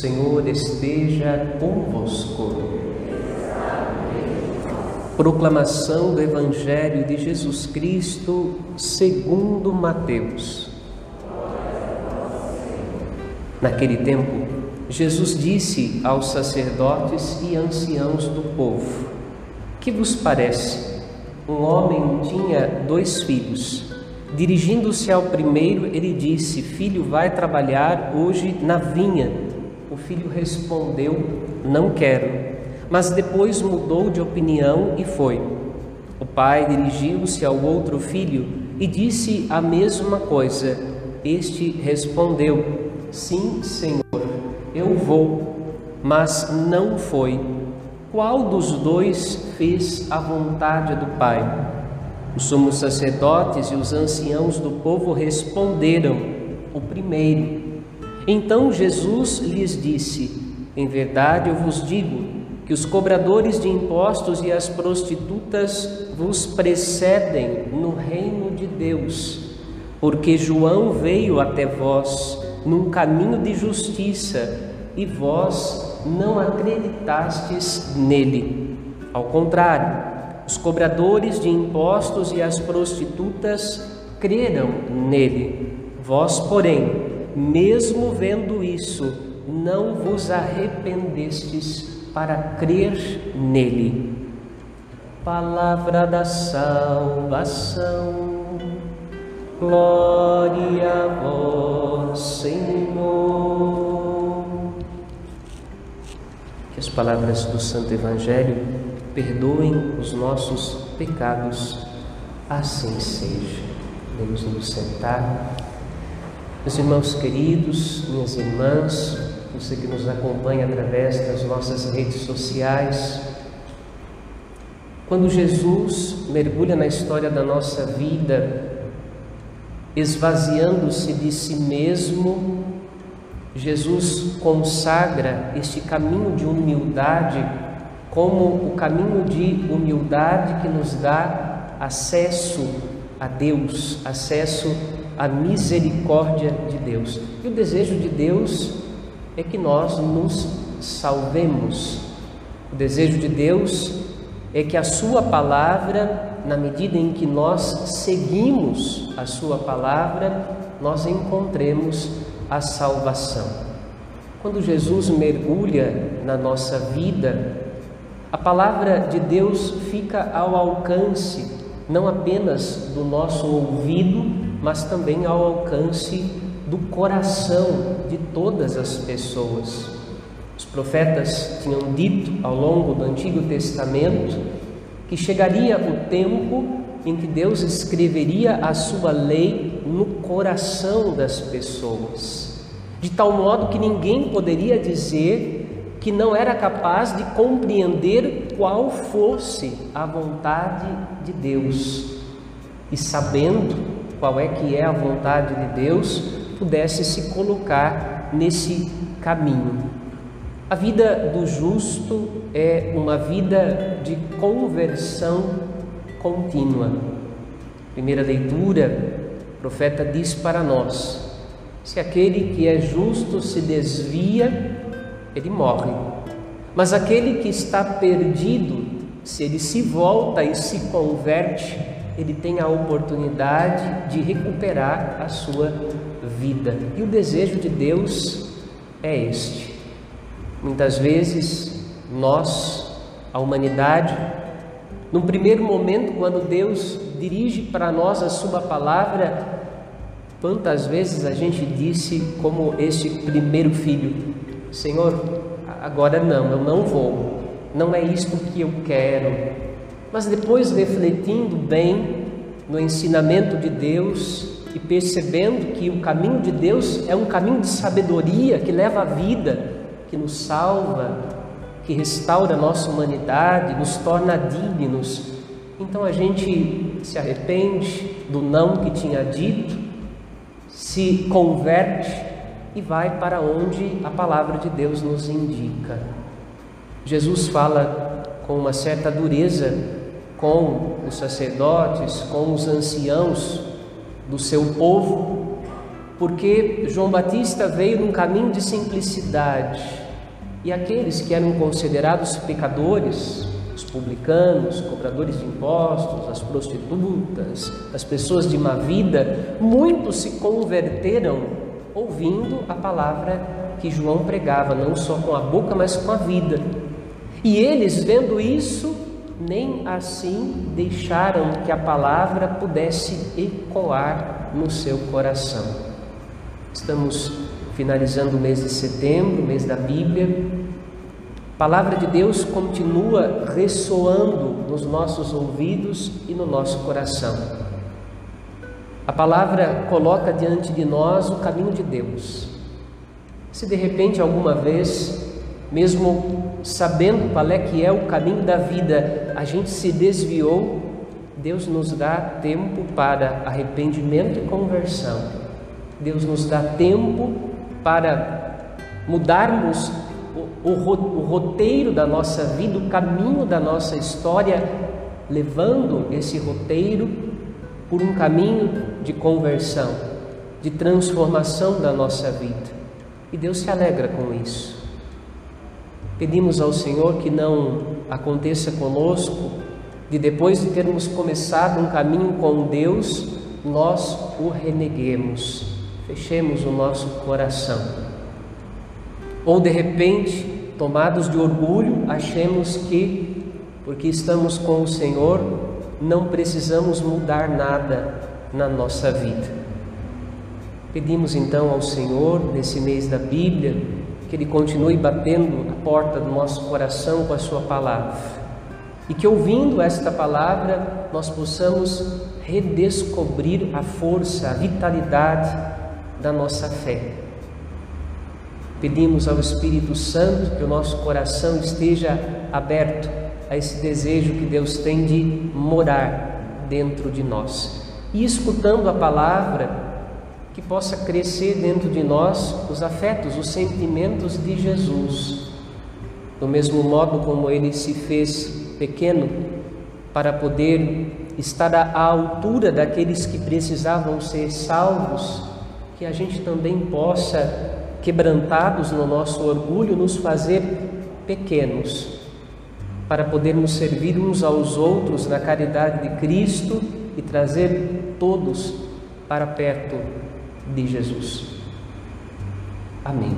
Senhor esteja convosco. Proclamação do Evangelho de Jesus Cristo segundo Mateus. Naquele tempo, Jesus disse aos sacerdotes e anciãos do povo: Que vos parece? Um homem tinha dois filhos. Dirigindo-se ao primeiro, ele disse: Filho, vai trabalhar hoje na vinha. O filho respondeu: Não quero. Mas depois mudou de opinião e foi. O pai dirigiu-se ao outro filho e disse a mesma coisa. Este respondeu: Sim, Senhor, eu vou. Mas não foi. Qual dos dois fez a vontade do pai? Os sumos sacerdotes e os anciãos do povo responderam: O primeiro. Então Jesus lhes disse: Em verdade eu vos digo que os cobradores de impostos e as prostitutas vos precedem no reino de Deus, porque João veio até vós num caminho de justiça e vós não acreditastes nele. Ao contrário, os cobradores de impostos e as prostitutas creram nele. Vós, porém, mesmo vendo isso, não vos arrependestes para crer nele. Palavra da salvação, glória a vós, Senhor. Que as palavras do Santo Evangelho perdoem os nossos pecados, assim seja. Vamos nos sentar. Meus irmãos queridos, minhas irmãs, você que nos acompanha através das nossas redes sociais, quando Jesus mergulha na história da nossa vida, esvaziando-se de si mesmo, Jesus consagra este caminho de humildade como o caminho de humildade que nos dá acesso a Deus, acesso a misericórdia de Deus. E o desejo de Deus é que nós nos salvemos. O desejo de Deus é que a Sua palavra, na medida em que nós seguimos a Sua palavra, nós encontremos a salvação. Quando Jesus mergulha na nossa vida, a palavra de Deus fica ao alcance não apenas do nosso ouvido, mas também ao alcance do coração de todas as pessoas. Os profetas tinham dito ao longo do Antigo Testamento que chegaria o tempo em que Deus escreveria a sua lei no coração das pessoas, de tal modo que ninguém poderia dizer que não era capaz de compreender qual fosse a vontade de Deus. E sabendo qual é que é a vontade de Deus, pudesse se colocar nesse caminho. A vida do justo é uma vida de conversão contínua. Primeira leitura, o profeta diz para nós: se aquele que é justo se desvia, ele morre. Mas aquele que está perdido, se ele se volta e se converte, ele tem a oportunidade de recuperar a sua vida. E o desejo de Deus é este. Muitas vezes nós, a humanidade, num primeiro momento, quando Deus dirige para nós a sua palavra, quantas vezes a gente disse como este primeiro filho: Senhor, agora não, eu não vou. Não é isto que eu quero mas depois refletindo bem no ensinamento de Deus e percebendo que o caminho de Deus é um caminho de sabedoria que leva à vida, que nos salva, que restaura a nossa humanidade, nos torna dignos. Então a gente se arrepende do não que tinha dito, se converte e vai para onde a palavra de Deus nos indica. Jesus fala com uma certa dureza com os sacerdotes, com os anciãos do seu povo, porque João Batista veio num caminho de simplicidade e aqueles que eram considerados pecadores, os publicanos, cobradores de impostos, as prostitutas, as pessoas de má vida, muitos se converteram ouvindo a palavra que João pregava, não só com a boca, mas com a vida. E eles, vendo isso, nem assim deixaram que a palavra pudesse ecoar no seu coração. Estamos finalizando o mês de setembro, mês da Bíblia. A palavra de Deus continua ressoando nos nossos ouvidos e no nosso coração. A palavra coloca diante de nós o caminho de Deus. Se de repente alguma vez, mesmo sabendo qual é que é o caminho da vida, a gente se desviou, Deus nos dá tempo para arrependimento e conversão. Deus nos dá tempo para mudarmos o, o, o roteiro da nossa vida, o caminho da nossa história, levando esse roteiro por um caminho de conversão, de transformação da nossa vida. E Deus se alegra com isso. Pedimos ao Senhor que não aconteça conosco de depois de termos começado um caminho com Deus, nós o reneguemos, fechemos o nosso coração. Ou de repente, tomados de orgulho, achemos que, porque estamos com o Senhor, não precisamos mudar nada na nossa vida. Pedimos então ao Senhor, nesse mês da Bíblia, que Ele continue batendo a porta do nosso coração com a Sua palavra e que ouvindo esta palavra nós possamos redescobrir a força, a vitalidade da nossa fé. Pedimos ao Espírito Santo que o nosso coração esteja aberto a esse desejo que Deus tem de morar dentro de nós. E escutando a palavra, que possa crescer dentro de nós os afetos, os sentimentos de Jesus, do mesmo modo como ele se fez pequeno para poder estar à altura daqueles que precisavam ser salvos, que a gente também possa, quebrantados no nosso orgulho, nos fazer pequenos, para podermos servir uns aos outros na caridade de Cristo e trazer todos para perto de Jesus. Amém.